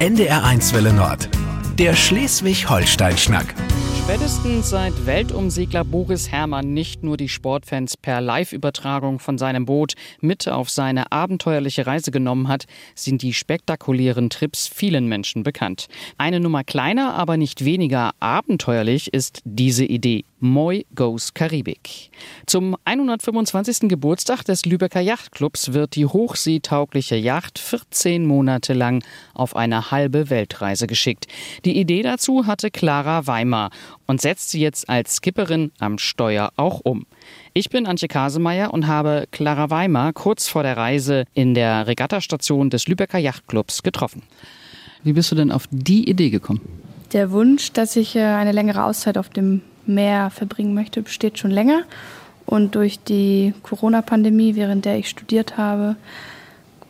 NDR1 Welle Nord. Der Schleswig-Holstein-Schnack. Spätestens seit Weltumsegler Boris Herrmann nicht nur die Sportfans per Live-Übertragung von seinem Boot mit auf seine abenteuerliche Reise genommen hat, sind die spektakulären Trips vielen Menschen bekannt. Eine Nummer kleiner, aber nicht weniger abenteuerlich ist diese Idee. Moi Goes Karibik. Zum 125. Geburtstag des Lübecker Yachtclubs wird die hochseetaugliche Yacht 14 Monate lang auf eine halbe Weltreise geschickt. Die Idee dazu hatte Clara Weimar und setzt sie jetzt als Skipperin am Steuer auch um. Ich bin Antje Kasemeyer und habe Clara Weimar kurz vor der Reise in der Regattastation des Lübecker Yachtclubs getroffen. Wie bist du denn auf die Idee gekommen? Der Wunsch, dass ich äh, eine längere Auszeit auf dem mehr verbringen möchte, besteht schon länger. Und durch die Corona-Pandemie, während der ich studiert habe,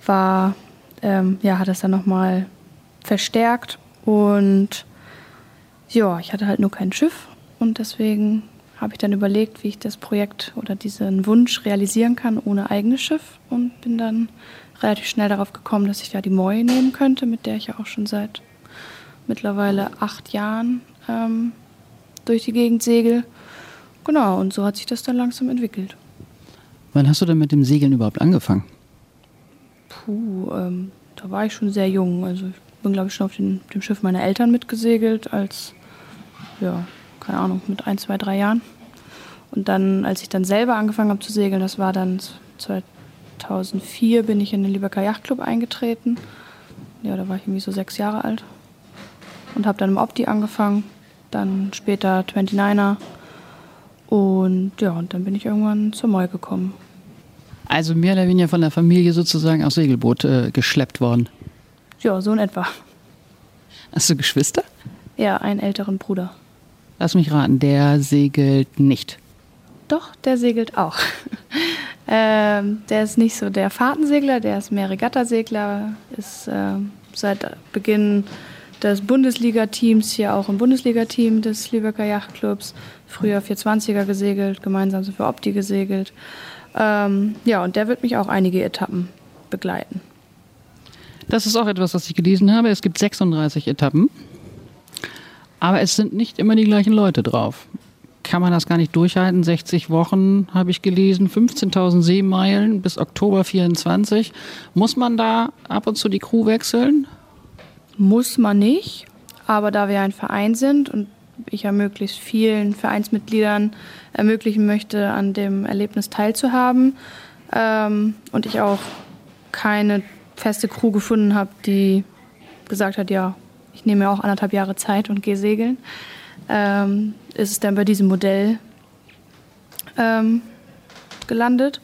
war, ähm, ja, hat es dann nochmal verstärkt. Und ja, ich hatte halt nur kein Schiff. Und deswegen habe ich dann überlegt, wie ich das Projekt oder diesen Wunsch realisieren kann ohne eigenes Schiff. Und bin dann relativ schnell darauf gekommen, dass ich da die Moi nehmen könnte, mit der ich ja auch schon seit mittlerweile acht Jahren ähm, durch die Gegend segel. Genau, und so hat sich das dann langsam entwickelt. Wann hast du denn mit dem Segeln überhaupt angefangen? Puh, ähm, da war ich schon sehr jung. Also ich bin, glaube ich, schon auf den, dem Schiff meiner Eltern mitgesegelt, als, ja, keine Ahnung, mit ein, zwei, drei Jahren. Und dann, als ich dann selber angefangen habe zu segeln, das war dann 2004, bin ich in den Lübecker Yachtclub eingetreten. Ja, da war ich irgendwie so sechs Jahre alt. Und habe dann im Opti angefangen dann später 29er. Und ja, und dann bin ich irgendwann zur Moi gekommen. Also mehr oder weniger von der Familie sozusagen aufs Segelboot äh, geschleppt worden. Ja, so in etwa. Hast du Geschwister? Ja, einen älteren Bruder. Lass mich raten, der segelt nicht. Doch, der segelt auch. ähm, der ist nicht so der Fahrtensegler, der ist mehr Regattasegler, ist äh, seit Beginn des Bundesliga-Teams, hier auch im Bundesliga-Team des Lübecker Yachtclubs. Früher 420er gesegelt, gemeinsam wir Opti gesegelt. Ähm, ja, und der wird mich auch einige Etappen begleiten. Das ist auch etwas, was ich gelesen habe. Es gibt 36 Etappen, aber es sind nicht immer die gleichen Leute drauf. Kann man das gar nicht durchhalten? 60 Wochen habe ich gelesen, 15.000 Seemeilen bis Oktober 24. Muss man da ab und zu die Crew wechseln? Muss man nicht, aber da wir ein Verein sind und ich ja möglichst vielen Vereinsmitgliedern ermöglichen möchte, an dem Erlebnis teilzuhaben ähm, und ich auch keine feste Crew gefunden habe, die gesagt hat, ja, ich nehme mir auch anderthalb Jahre Zeit und gehe segeln, ähm, ist es dann bei diesem Modell ähm, gelandet.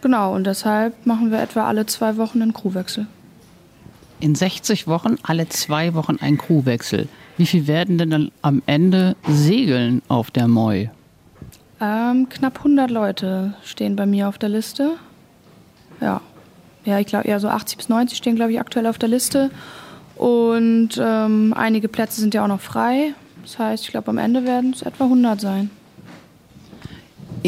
Genau, und deshalb machen wir etwa alle zwei Wochen einen Crewwechsel in 60 Wochen alle zwei Wochen ein Crewwechsel. Wie viel werden denn dann am Ende segeln auf der Moi? Ähm, knapp 100 Leute stehen bei mir auf der Liste. Ja, ja ich glaube, eher so 80 bis 90 stehen, glaube ich, aktuell auf der Liste. Und ähm, einige Plätze sind ja auch noch frei. Das heißt, ich glaube, am Ende werden es etwa 100 sein.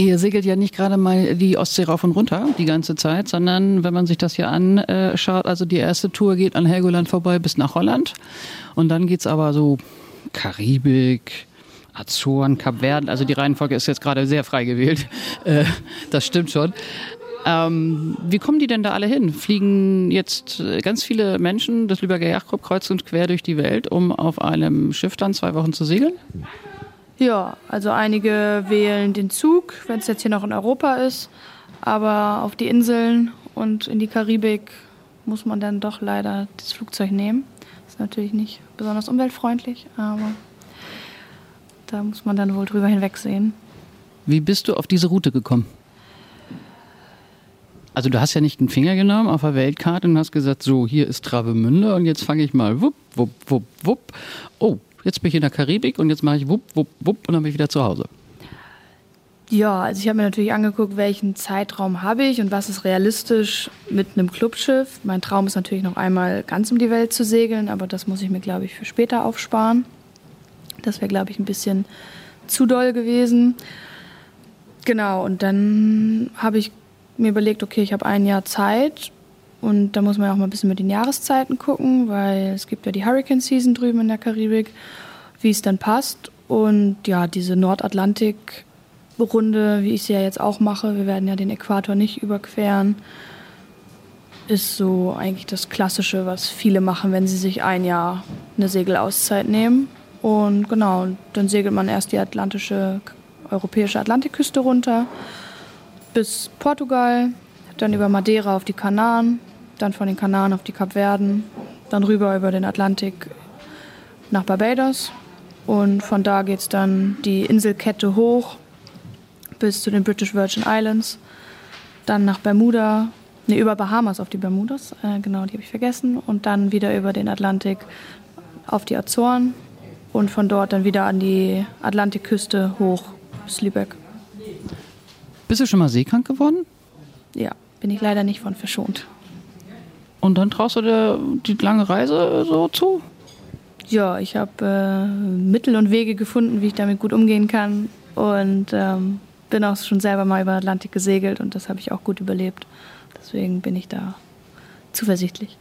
Ihr segelt ja nicht gerade mal die Ostsee rauf und runter die ganze Zeit, sondern wenn man sich das hier anschaut, also die erste Tour geht an Helgoland vorbei bis nach Holland und dann geht es aber so Karibik, Azoren, Kap Verden, also die Reihenfolge ist jetzt gerade sehr frei gewählt, äh, das stimmt schon. Ähm, wie kommen die denn da alle hin? Fliegen jetzt ganz viele Menschen des Lübecker Yachtclub kreuz und quer durch die Welt, um auf einem Schiff dann zwei Wochen zu segeln? Ja, also einige wählen den Zug, wenn es jetzt hier noch in Europa ist. Aber auf die Inseln und in die Karibik muss man dann doch leider das Flugzeug nehmen. Ist natürlich nicht besonders umweltfreundlich, aber da muss man dann wohl drüber hinwegsehen. Wie bist du auf diese Route gekommen? Also du hast ja nicht einen Finger genommen auf der Weltkarte und hast gesagt, so, hier ist Travemünde und jetzt fange ich mal wupp, wupp, wupp, wupp. Oh, jetzt bin ich in der Karibik und jetzt mache ich wupp, wupp, wupp und dann bin ich wieder zu Hause. Ja, also ich habe mir natürlich angeguckt, welchen Zeitraum habe ich und was ist realistisch mit einem Clubschiff. Mein Traum ist natürlich noch einmal ganz um die Welt zu segeln, aber das muss ich mir, glaube ich, für später aufsparen. Das wäre, glaube ich, ein bisschen zu doll gewesen. Genau, und dann habe ich mir überlegt, okay, ich habe ein Jahr Zeit. Und da muss man auch mal ein bisschen mit den Jahreszeiten gucken, weil es gibt ja die Hurricane Season drüben in der Karibik, wie es dann passt. Und ja, diese Nordatlantik-Runde, wie ich sie ja jetzt auch mache, wir werden ja den Äquator nicht überqueren, ist so eigentlich das Klassische, was viele machen, wenn sie sich ein Jahr eine Segelauszeit nehmen. Und genau, dann segelt man erst die atlantische, europäische Atlantikküste runter bis Portugal, dann über Madeira auf die Kanaren, dann von den Kanaren auf die Kapverden, dann rüber über den Atlantik nach Barbados und von da geht es dann die Inselkette hoch bis zu den British Virgin Islands, dann nach Bermuda, ne, über Bahamas auf die Bermudas, äh, genau, die habe ich vergessen, und dann wieder über den Atlantik auf die Azoren und von dort dann wieder an die Atlantikküste hoch bis Lübeck. Bist du schon mal seekrank geworden? Ja, bin ich leider nicht von verschont. Und dann traust du dir die lange Reise so zu? Ja, ich habe äh, Mittel und Wege gefunden, wie ich damit gut umgehen kann. Und ähm, bin auch schon selber mal über Atlantik gesegelt und das habe ich auch gut überlebt. Deswegen bin ich da zuversichtlich.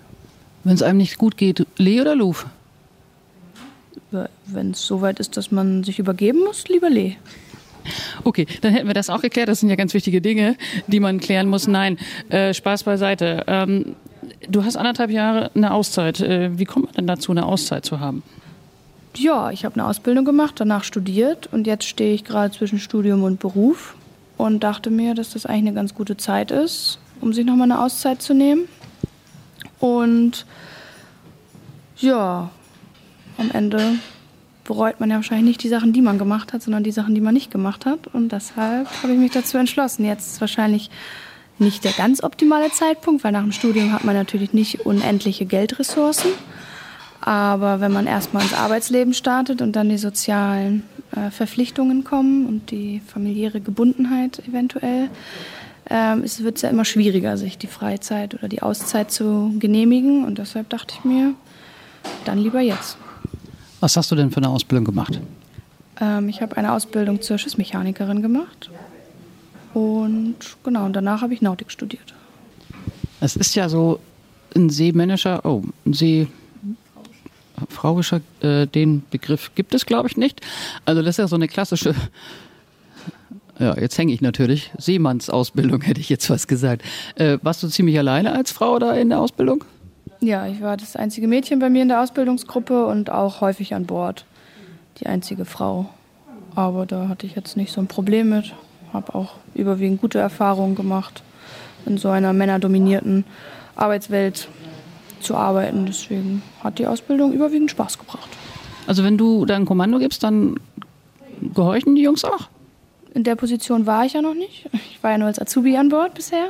Wenn es einem nicht gut geht, Lee oder Luf? Wenn es so weit ist, dass man sich übergeben muss, lieber Lee. Okay, dann hätten wir das auch geklärt. Das sind ja ganz wichtige Dinge, die man klären muss. Nein, äh, Spaß beiseite. Ähm, du hast anderthalb Jahre eine Auszeit. Äh, wie kommt man denn dazu, eine Auszeit zu haben? Ja, ich habe eine Ausbildung gemacht, danach studiert und jetzt stehe ich gerade zwischen Studium und Beruf und dachte mir, dass das eigentlich eine ganz gute Zeit ist, um sich nochmal eine Auszeit zu nehmen. Und ja, am Ende bereut man ja wahrscheinlich nicht die Sachen, die man gemacht hat, sondern die Sachen, die man nicht gemacht hat. Und deshalb habe ich mich dazu entschlossen. Jetzt ist wahrscheinlich nicht der ganz optimale Zeitpunkt, weil nach dem Studium hat man natürlich nicht unendliche Geldressourcen. Aber wenn man erstmal ins Arbeitsleben startet und dann die sozialen äh, Verpflichtungen kommen und die familiäre Gebundenheit eventuell, ähm, es wird es ja immer schwieriger, sich die Freizeit oder die Auszeit zu genehmigen. Und deshalb dachte ich mir, dann lieber jetzt. Was hast du denn für eine Ausbildung gemacht? Ähm, ich habe eine Ausbildung zur Schiffsmechanikerin gemacht. Und genau, und danach habe ich Nautik studiert. Es ist ja so ein seemännischer, oh, ein seefrauischer, äh, den Begriff gibt es, glaube ich, nicht. Also das ist ja so eine klassische, ja, jetzt hänge ich natürlich, Seemannsausbildung hätte ich jetzt was gesagt. Äh, warst du ziemlich alleine als Frau da in der Ausbildung? Ja, ich war das einzige Mädchen bei mir in der Ausbildungsgruppe und auch häufig an Bord. Die einzige Frau. Aber da hatte ich jetzt nicht so ein Problem mit. Habe auch überwiegend gute Erfahrungen gemacht, in so einer männerdominierten Arbeitswelt zu arbeiten. Deswegen hat die Ausbildung überwiegend Spaß gebracht. Also wenn du dein Kommando gibst, dann gehorchen die Jungs auch? In der Position war ich ja noch nicht. Ich war ja nur als Azubi an Bord bisher.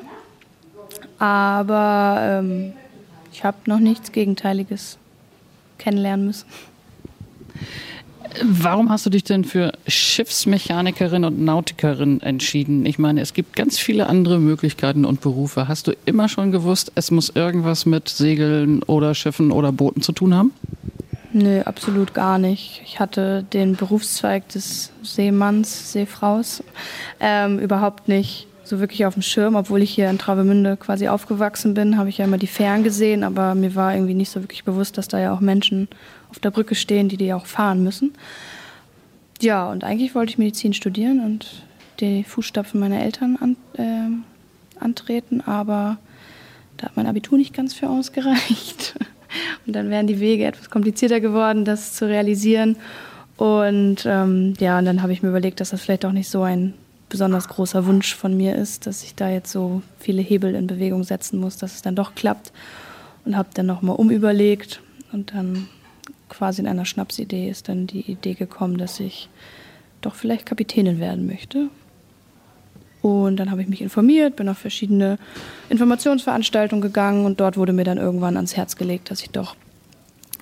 Aber ähm, ich habe noch nichts Gegenteiliges kennenlernen müssen. Warum hast du dich denn für Schiffsmechanikerin und Nautikerin entschieden? Ich meine, es gibt ganz viele andere Möglichkeiten und Berufe. Hast du immer schon gewusst, es muss irgendwas mit Segeln oder Schiffen oder Booten zu tun haben? Nö, absolut gar nicht. Ich hatte den Berufszweig des Seemanns, Seefraus ähm, überhaupt nicht so wirklich auf dem Schirm. Obwohl ich hier in Travemünde quasi aufgewachsen bin, habe ich ja immer die Fähren gesehen, aber mir war irgendwie nicht so wirklich bewusst, dass da ja auch Menschen auf der Brücke stehen, die die auch fahren müssen. Ja, und eigentlich wollte ich Medizin studieren und die Fußstapfen meiner Eltern an, äh, antreten, aber da hat mein Abitur nicht ganz für ausgereicht. Und dann wären die Wege etwas komplizierter geworden, das zu realisieren. Und ähm, ja, und dann habe ich mir überlegt, dass das vielleicht auch nicht so ein besonders großer Wunsch von mir ist, dass ich da jetzt so viele Hebel in Bewegung setzen muss, dass es dann doch klappt. Und habe dann nochmal umüberlegt und dann quasi in einer Schnapsidee ist dann die Idee gekommen, dass ich doch vielleicht Kapitänin werden möchte. Und dann habe ich mich informiert, bin auf verschiedene Informationsveranstaltungen gegangen und dort wurde mir dann irgendwann ans Herz gelegt, dass ich doch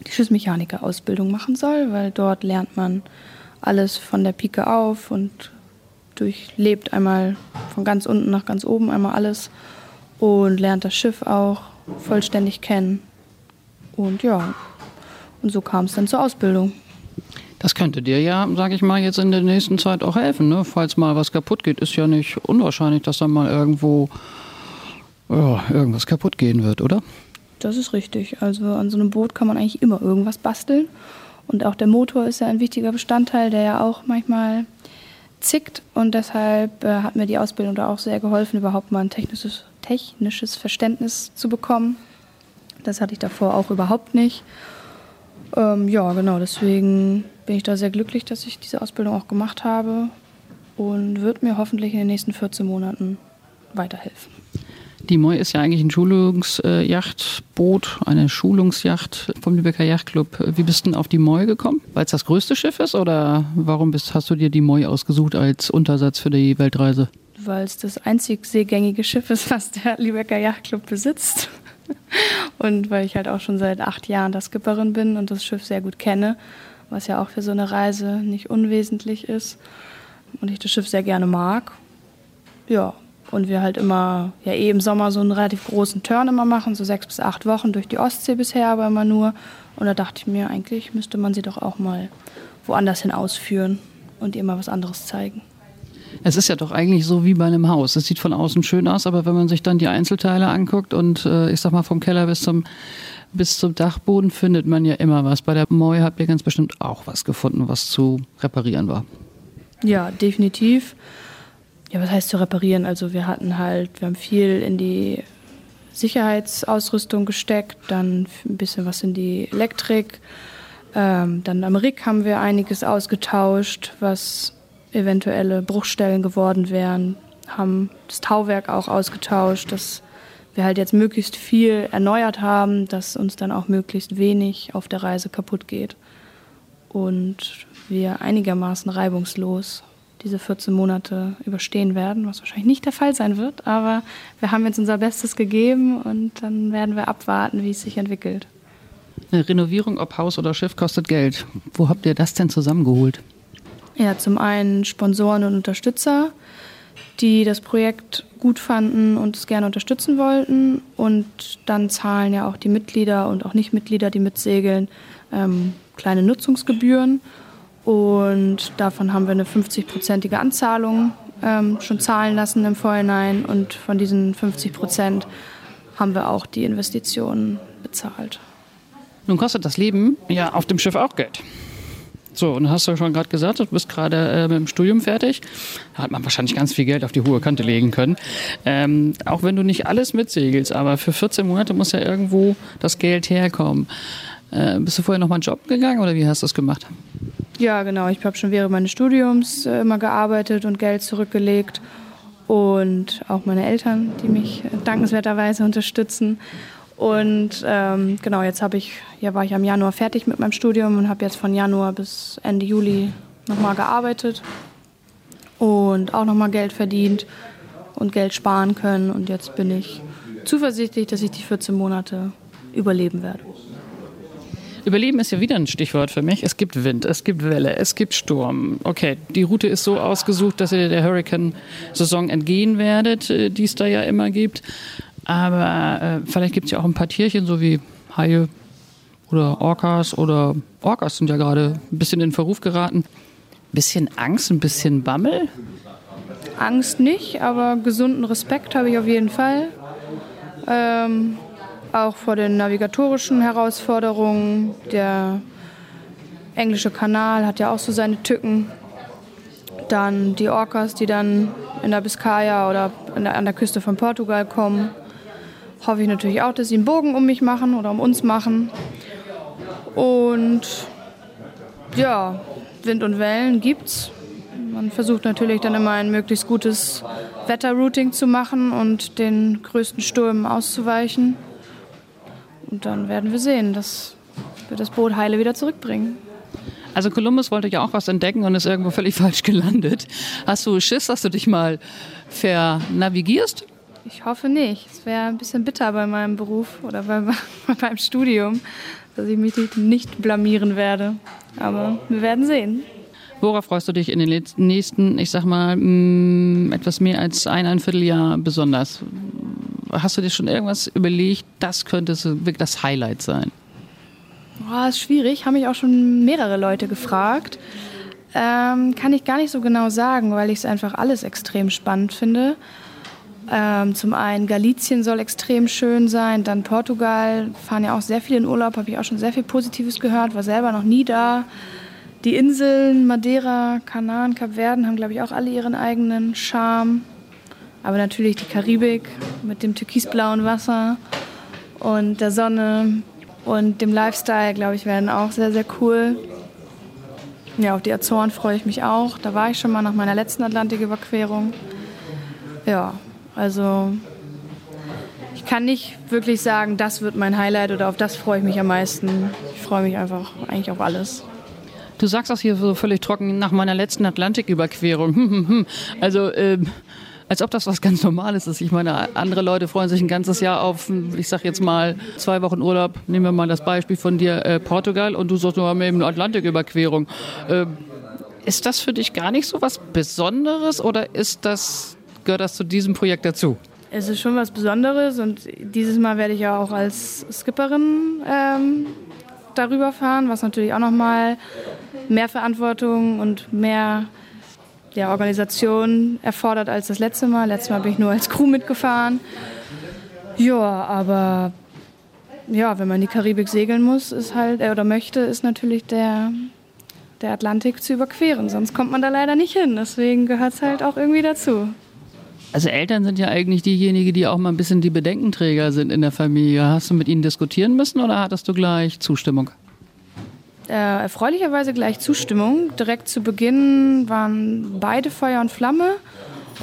die Schiffsmechaniker-Ausbildung machen soll, weil dort lernt man alles von der Pike auf und durchlebt einmal von ganz unten nach ganz oben einmal alles und lernt das Schiff auch vollständig kennen. Und ja, und so kam es dann zur Ausbildung. Das könnte dir ja, sage ich mal, jetzt in der nächsten Zeit auch helfen. Ne? Falls mal was kaputt geht, ist ja nicht unwahrscheinlich, dass dann mal irgendwo oh, irgendwas kaputt gehen wird, oder? Das ist richtig. Also an so einem Boot kann man eigentlich immer irgendwas basteln. Und auch der Motor ist ja ein wichtiger Bestandteil, der ja auch manchmal zickt. Und deshalb äh, hat mir die Ausbildung da auch sehr geholfen, überhaupt mal ein technisches, technisches Verständnis zu bekommen. Das hatte ich davor auch überhaupt nicht. Ähm, ja, genau, deswegen bin ich da sehr glücklich, dass ich diese Ausbildung auch gemacht habe und wird mir hoffentlich in den nächsten 14 Monaten weiterhelfen. Die Moi ist ja eigentlich ein Schulungsjachtboot, eine Schulungsjacht vom Lübecker Yachtclub. Wie bist du denn auf die Moi gekommen? Weil es das größte Schiff ist oder warum bist, hast du dir die Moi ausgesucht als Untersatz für die Weltreise? Weil es das einzig seegängige Schiff ist, was der Lübecker Yachtclub besitzt. Und weil ich halt auch schon seit acht Jahren der Skipperin bin und das Schiff sehr gut kenne, was ja auch für so eine Reise nicht unwesentlich ist. Und ich das Schiff sehr gerne mag. Ja, und wir halt immer, ja eh im Sommer so einen relativ großen Turn immer machen, so sechs bis acht Wochen durch die Ostsee bisher, aber immer nur. Und da dachte ich mir, eigentlich müsste man sie doch auch mal woanders hin ausführen und ihr mal was anderes zeigen. Es ist ja doch eigentlich so wie bei einem Haus. Es sieht von außen schön aus, aber wenn man sich dann die Einzelteile anguckt und äh, ich sag mal vom Keller bis zum, bis zum Dachboden findet man ja immer was. Bei der Moi habt ihr ganz bestimmt auch was gefunden, was zu reparieren war. Ja, definitiv. Ja, was heißt zu reparieren? Also wir hatten halt, wir haben viel in die Sicherheitsausrüstung gesteckt, dann ein bisschen was in die Elektrik. Ähm, dann am Rig haben wir einiges ausgetauscht, was eventuelle Bruchstellen geworden wären. Haben das Tauwerk auch ausgetauscht, dass wir halt jetzt möglichst viel erneuert haben, dass uns dann auch möglichst wenig auf der Reise kaputt geht. Und wir einigermaßen reibungslos diese 14 Monate überstehen werden, was wahrscheinlich nicht der Fall sein wird. Aber wir haben jetzt unser Bestes gegeben und dann werden wir abwarten, wie es sich entwickelt. Eine Renovierung, ob Haus oder Schiff, kostet Geld. Wo habt ihr das denn zusammengeholt? Ja, zum einen Sponsoren und Unterstützer, die das Projekt gut fanden und es gerne unterstützen wollten. Und dann zahlen ja auch die Mitglieder und auch Nichtmitglieder, die mitsegeln, ähm, kleine Nutzungsgebühren. Und davon haben wir eine 50-prozentige Anzahlung ähm, schon zahlen lassen im Vorhinein. Und von diesen 50 Prozent haben wir auch die Investitionen bezahlt. Nun kostet das Leben ja auf dem Schiff auch Geld. So, und hast du schon gerade gesagt, du bist gerade äh, mit dem Studium fertig. Da hat man wahrscheinlich ganz viel Geld auf die hohe Kante legen können. Ähm, auch wenn du nicht alles mitsegelst, aber für 14 Monate muss ja irgendwo das Geld herkommen. Äh, bist du vorher noch mal einen Job gegangen oder wie hast du das gemacht? Ja, genau. Ich habe schon während meines Studiums äh, immer gearbeitet und Geld zurückgelegt. Und auch meine Eltern, die mich dankenswerterweise unterstützen. Und ähm, genau, jetzt habe ich, ja, war ich am Januar fertig mit meinem Studium und habe jetzt von Januar bis Ende Juli nochmal gearbeitet und auch nochmal Geld verdient und Geld sparen können. Und jetzt bin ich zuversichtlich, dass ich die 14 Monate überleben werde. Überleben ist ja wieder ein Stichwort für mich. Es gibt Wind, es gibt Welle, es gibt Sturm. Okay, die Route ist so ausgesucht, dass ihr der Hurricane-Saison entgehen werdet, äh, die es da ja immer gibt. Aber äh, vielleicht gibt es ja auch ein paar Tierchen, so wie Haie oder Orcas oder Orcas sind ja gerade ein bisschen in Verruf geraten. Bisschen Angst, ein bisschen Bammel? Angst nicht, aber gesunden Respekt habe ich auf jeden Fall. Ähm, auch vor den navigatorischen Herausforderungen. Der englische Kanal hat ja auch so seine Tücken. Dann die Orcas, die dann in der Biskaya oder der, an der Küste von Portugal kommen. Hoffe ich natürlich auch, dass sie einen Bogen um mich machen oder um uns machen. Und ja, Wind und Wellen gibt's. Man versucht natürlich dann immer ein möglichst gutes Wetterrouting zu machen und den größten Stürmen auszuweichen. Und dann werden wir sehen, dass wir das Boot heile wieder zurückbringen. Also Kolumbus wollte ja auch was entdecken und ist irgendwo völlig falsch gelandet. Hast du Schiss, dass du dich mal vernavigierst? Ich hoffe nicht. Es wäre ein bisschen bitter bei meinem Beruf oder bei, beim Studium, dass ich mich nicht blamieren werde. Aber wir werden sehen. Worauf freust du dich in den nächsten, ich sag mal, mm, etwas mehr als ein, ein Vierteljahr besonders? Hast du dir schon irgendwas überlegt, das könnte wirklich das Highlight sein? Oh, ist schwierig, haben mich auch schon mehrere Leute gefragt. Ähm, kann ich gar nicht so genau sagen, weil ich es einfach alles extrem spannend finde. Ähm, zum einen Galizien soll extrem schön sein, dann Portugal, fahren ja auch sehr viele in Urlaub, habe ich auch schon sehr viel Positives gehört, war selber noch nie da. Die Inseln Madeira, Kanaren, Kapverden haben, glaube ich, auch alle ihren eigenen Charme. Aber natürlich die Karibik mit dem türkisblauen Wasser und der Sonne und dem Lifestyle, glaube ich, werden auch sehr, sehr cool. Ja, auf die Azoren freue ich mich auch. Da war ich schon mal nach meiner letzten Atlantiküberquerung. Ja, also ich kann nicht wirklich sagen, das wird mein Highlight oder auf das freue ich mich am meisten. Ich freue mich einfach eigentlich auf alles. Du sagst das hier so völlig trocken nach meiner letzten Atlantiküberquerung. Also, äh, als ob das was ganz Normales ist. Ich meine, andere Leute freuen sich ein ganzes Jahr auf, ich sag jetzt mal, zwei Wochen Urlaub. Nehmen wir mal das Beispiel von dir, äh, Portugal, und du sagst nur eben eine Atlantiküberquerung. Äh, ist das für dich gar nicht so was Besonderes oder ist das, gehört das zu diesem Projekt dazu? Es ist schon was Besonderes und dieses Mal werde ich ja auch als Skipperin ähm, darüber fahren, was natürlich auch nochmal mehr Verantwortung und mehr ja, Organisation erfordert als das letzte Mal. Letztes Mal bin ich nur als Crew mitgefahren. Ja, aber ja, wenn man die Karibik segeln muss, ist halt äh, oder möchte, ist natürlich der der Atlantik zu überqueren. Sonst kommt man da leider nicht hin. Deswegen gehört es halt auch irgendwie dazu. Also Eltern sind ja eigentlich diejenigen, die auch mal ein bisschen die Bedenkenträger sind in der Familie. Hast du mit ihnen diskutieren müssen oder hattest du gleich Zustimmung? Äh, erfreulicherweise gleich Zustimmung. Direkt zu Beginn waren beide Feuer und Flamme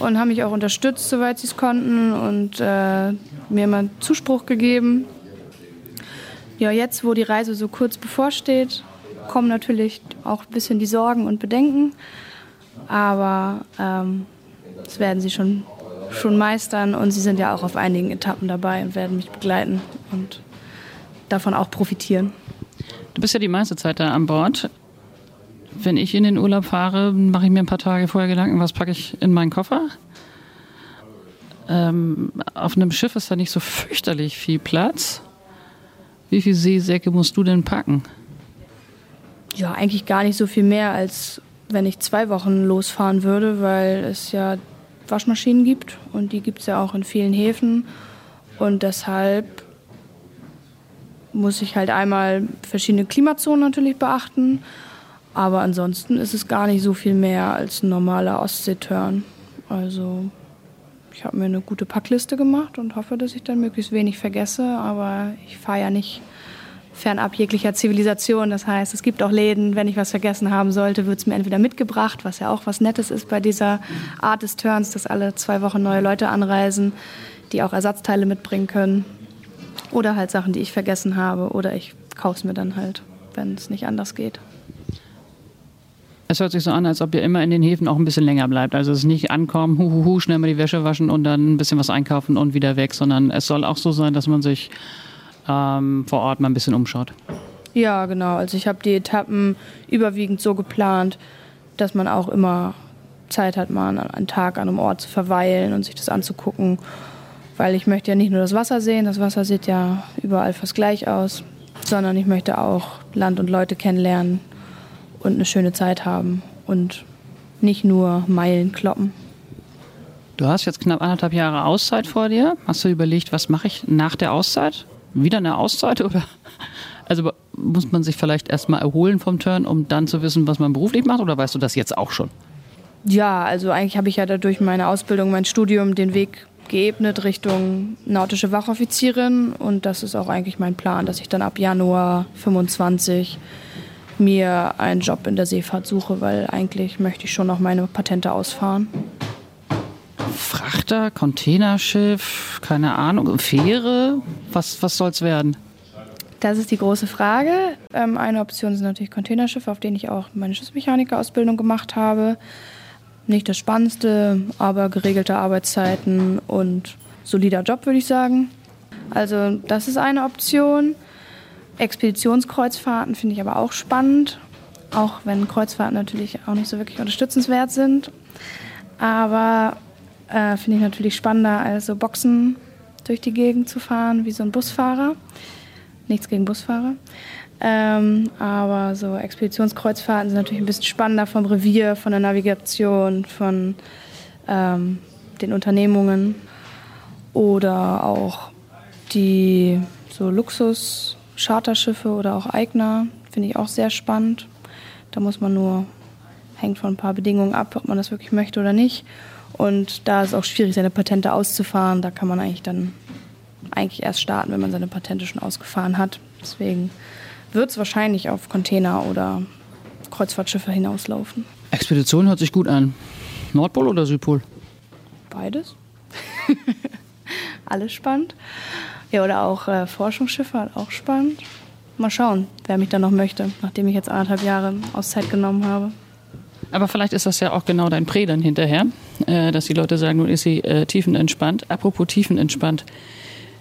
und haben mich auch unterstützt, soweit sie es konnten und äh, mir mal Zuspruch gegeben. Ja, jetzt, wo die Reise so kurz bevorsteht, kommen natürlich auch ein bisschen die Sorgen und Bedenken. Aber ähm, das werden sie schon schon meistern und sie sind ja auch auf einigen Etappen dabei und werden mich begleiten und davon auch profitieren. Du bist ja die meiste Zeit da an Bord. Wenn ich in den Urlaub fahre, mache ich mir ein paar Tage vorher Gedanken, was packe ich in meinen Koffer. Ähm, auf einem Schiff ist da nicht so fürchterlich viel Platz. Wie viele Seesäcke musst du denn packen? Ja, eigentlich gar nicht so viel mehr, als wenn ich zwei Wochen losfahren würde, weil es ja Waschmaschinen gibt und die gibt es ja auch in vielen Häfen und deshalb muss ich halt einmal verschiedene Klimazonen natürlich beachten, aber ansonsten ist es gar nicht so viel mehr als ein normaler Ostseeturn. Also ich habe mir eine gute Packliste gemacht und hoffe, dass ich dann möglichst wenig vergesse, aber ich fahre ja nicht fernab jeglicher Zivilisation. Das heißt, es gibt auch Läden, wenn ich was vergessen haben sollte, wird es mir entweder mitgebracht, was ja auch was Nettes ist bei dieser Art des Turns, dass alle zwei Wochen neue Leute anreisen, die auch Ersatzteile mitbringen können. Oder halt Sachen, die ich vergessen habe. Oder ich kaufe es mir dann halt, wenn es nicht anders geht. Es hört sich so an, als ob ihr immer in den Häfen auch ein bisschen länger bleibt. Also es ist nicht ankommen, hu, hu, hu, schnell mal die Wäsche waschen und dann ein bisschen was einkaufen und wieder weg, sondern es soll auch so sein, dass man sich ähm, vor Ort mal ein bisschen umschaut. Ja, genau. Also ich habe die Etappen überwiegend so geplant, dass man auch immer Zeit hat, mal einen Tag an einem Ort zu verweilen und sich das anzugucken. Weil ich möchte ja nicht nur das Wasser sehen, das Wasser sieht ja überall fast gleich aus, sondern ich möchte auch Land und Leute kennenlernen und eine schöne Zeit haben und nicht nur Meilen kloppen. Du hast jetzt knapp anderthalb Jahre Auszeit vor dir. Hast du überlegt, was mache ich nach der Auszeit? Wieder eine Auszeit oder? Also muss man sich vielleicht erstmal erholen vom Turn, um dann zu wissen, was man beruflich macht oder weißt du das jetzt auch schon? Ja, also eigentlich habe ich ja dadurch meine Ausbildung, mein Studium den Weg geebnet Richtung nautische Wachoffizierin und das ist auch eigentlich mein Plan, dass ich dann ab Januar 25 mir einen Job in der Seefahrt suche, weil eigentlich möchte ich schon noch meine Patente ausfahren. Frachter, Containerschiff, keine Ahnung, Fähre? Was, was soll es werden? Das ist die große Frage. Ähm, eine Option sind natürlich Containerschiffe, auf denen ich auch meine Schiffsmechanikerausbildung gemacht habe. Nicht das Spannendste, aber geregelte Arbeitszeiten und solider Job, würde ich sagen. Also das ist eine Option. Expeditionskreuzfahrten finde ich aber auch spannend, auch wenn Kreuzfahrten natürlich auch nicht so wirklich unterstützenswert sind. Aber äh, Finde ich natürlich spannender, als Boxen durch die Gegend zu fahren, wie so ein Busfahrer. Nichts gegen Busfahrer. Ähm, aber so Expeditionskreuzfahrten sind natürlich ein bisschen spannender vom Revier, von der Navigation, von ähm, den Unternehmungen. Oder auch die so Luxus-Charterschiffe oder auch Eigner finde ich auch sehr spannend. Da muss man nur, hängt von ein paar Bedingungen ab, ob man das wirklich möchte oder nicht. Und da ist es auch schwierig, seine Patente auszufahren. Da kann man eigentlich dann eigentlich erst starten, wenn man seine Patente schon ausgefahren hat. Deswegen wird es wahrscheinlich auf Container oder Kreuzfahrtschiffe hinauslaufen. Expedition hört sich gut an. Nordpol oder Südpol? Beides. Alles spannend. Ja, oder auch äh, Forschungsschiffe, auch spannend. Mal schauen, wer mich dann noch möchte, nachdem ich jetzt anderthalb Jahre Auszeit genommen habe. Aber vielleicht ist das ja auch genau dein Prä dann hinterher, dass die Leute sagen, nun ist sie äh, tiefenentspannt. Apropos tiefenentspannt.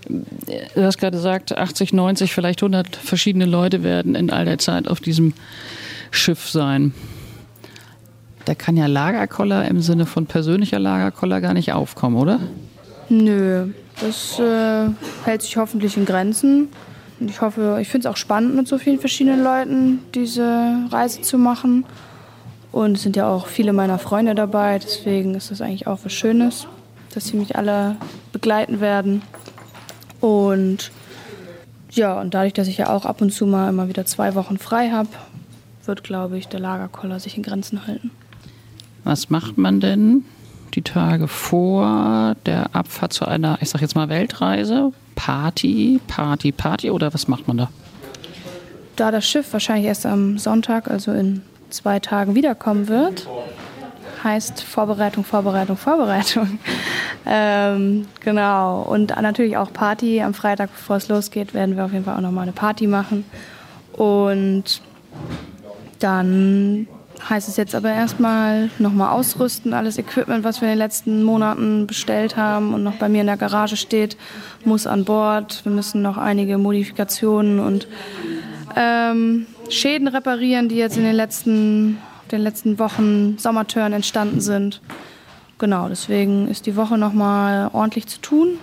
Du hast gerade gesagt, 80, 90, vielleicht 100 verschiedene Leute werden in all der Zeit auf diesem Schiff sein. Da kann ja Lagerkoller im Sinne von persönlicher Lagerkoller gar nicht aufkommen, oder? Nö, das äh, hält sich hoffentlich in Grenzen. Ich hoffe, ich finde es auch spannend, mit so vielen verschiedenen Leuten diese Reise zu machen. Und es sind ja auch viele meiner Freunde dabei, deswegen ist das eigentlich auch was Schönes, dass sie mich alle begleiten werden. Und ja, und dadurch, dass ich ja auch ab und zu mal immer wieder zwei Wochen frei habe, wird, glaube ich, der Lagerkoller sich in Grenzen halten. Was macht man denn die Tage vor der Abfahrt zu einer, ich sag jetzt mal, Weltreise? Party, Party, Party oder was macht man da? Da das Schiff wahrscheinlich erst am Sonntag, also in zwei Tagen wiederkommen wird, heißt Vorbereitung, Vorbereitung, Vorbereitung. ähm, genau. Und natürlich auch Party. Am Freitag, bevor es losgeht, werden wir auf jeden Fall auch nochmal eine Party machen. Und dann heißt es jetzt aber erstmal nochmal ausrüsten. Alles Equipment, was wir in den letzten Monaten bestellt haben und noch bei mir in der Garage steht, muss an Bord. Wir müssen noch einige Modifikationen und ähm, Schäden reparieren, die jetzt in den letzten den letzten Wochen Sommertörn entstanden sind. Genau, deswegen ist die Woche nochmal ordentlich zu tun.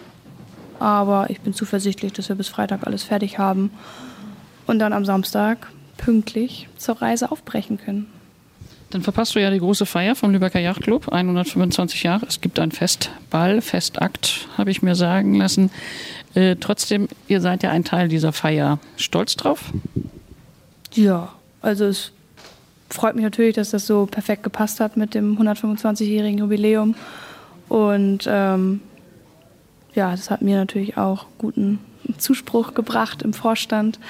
Aber ich bin zuversichtlich, dass wir bis Freitag alles fertig haben und dann am Samstag pünktlich zur Reise aufbrechen können. Dann verpasst du ja die große Feier vom Lübecker Yachtclub, 125 Jahre. Es gibt ein Festball, Festakt, habe ich mir sagen lassen. Äh, trotzdem, ihr seid ja ein Teil dieser Feier. Stolz drauf? Ja, also es freut mich natürlich, dass das so perfekt gepasst hat mit dem 125-jährigen Jubiläum. Und ähm, ja, das hat mir natürlich auch guten Zuspruch gebracht im Vorstand,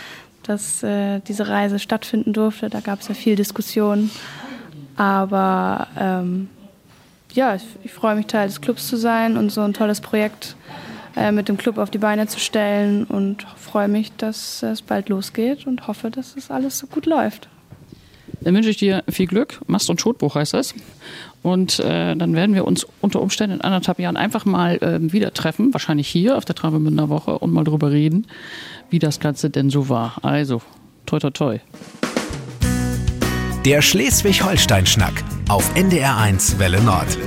dass äh, diese Reise stattfinden durfte. Da gab es ja viel Diskussion. Aber ähm, ja, ich, ich, freue mich, Teil des Clubs zu sein und so ein tolles Projekt äh, mit dem Club auf die Beine zu stellen und freue mich, dass es bald losgeht und hoffe, dass es alles so gut läuft. Dann wünsche ich dir viel Glück. Mast und Schotbuch heißt das. Und äh, dann werden wir uns unter Umständen in anderthalb Jahren einfach mal äh, wieder treffen, wahrscheinlich hier auf der Travemünder Woche und mal drüber reden, wie das Ganze denn so war. Also, toi toi toi. Der Schleswig-Holstein-Schnack auf NDR1 Welle Nord.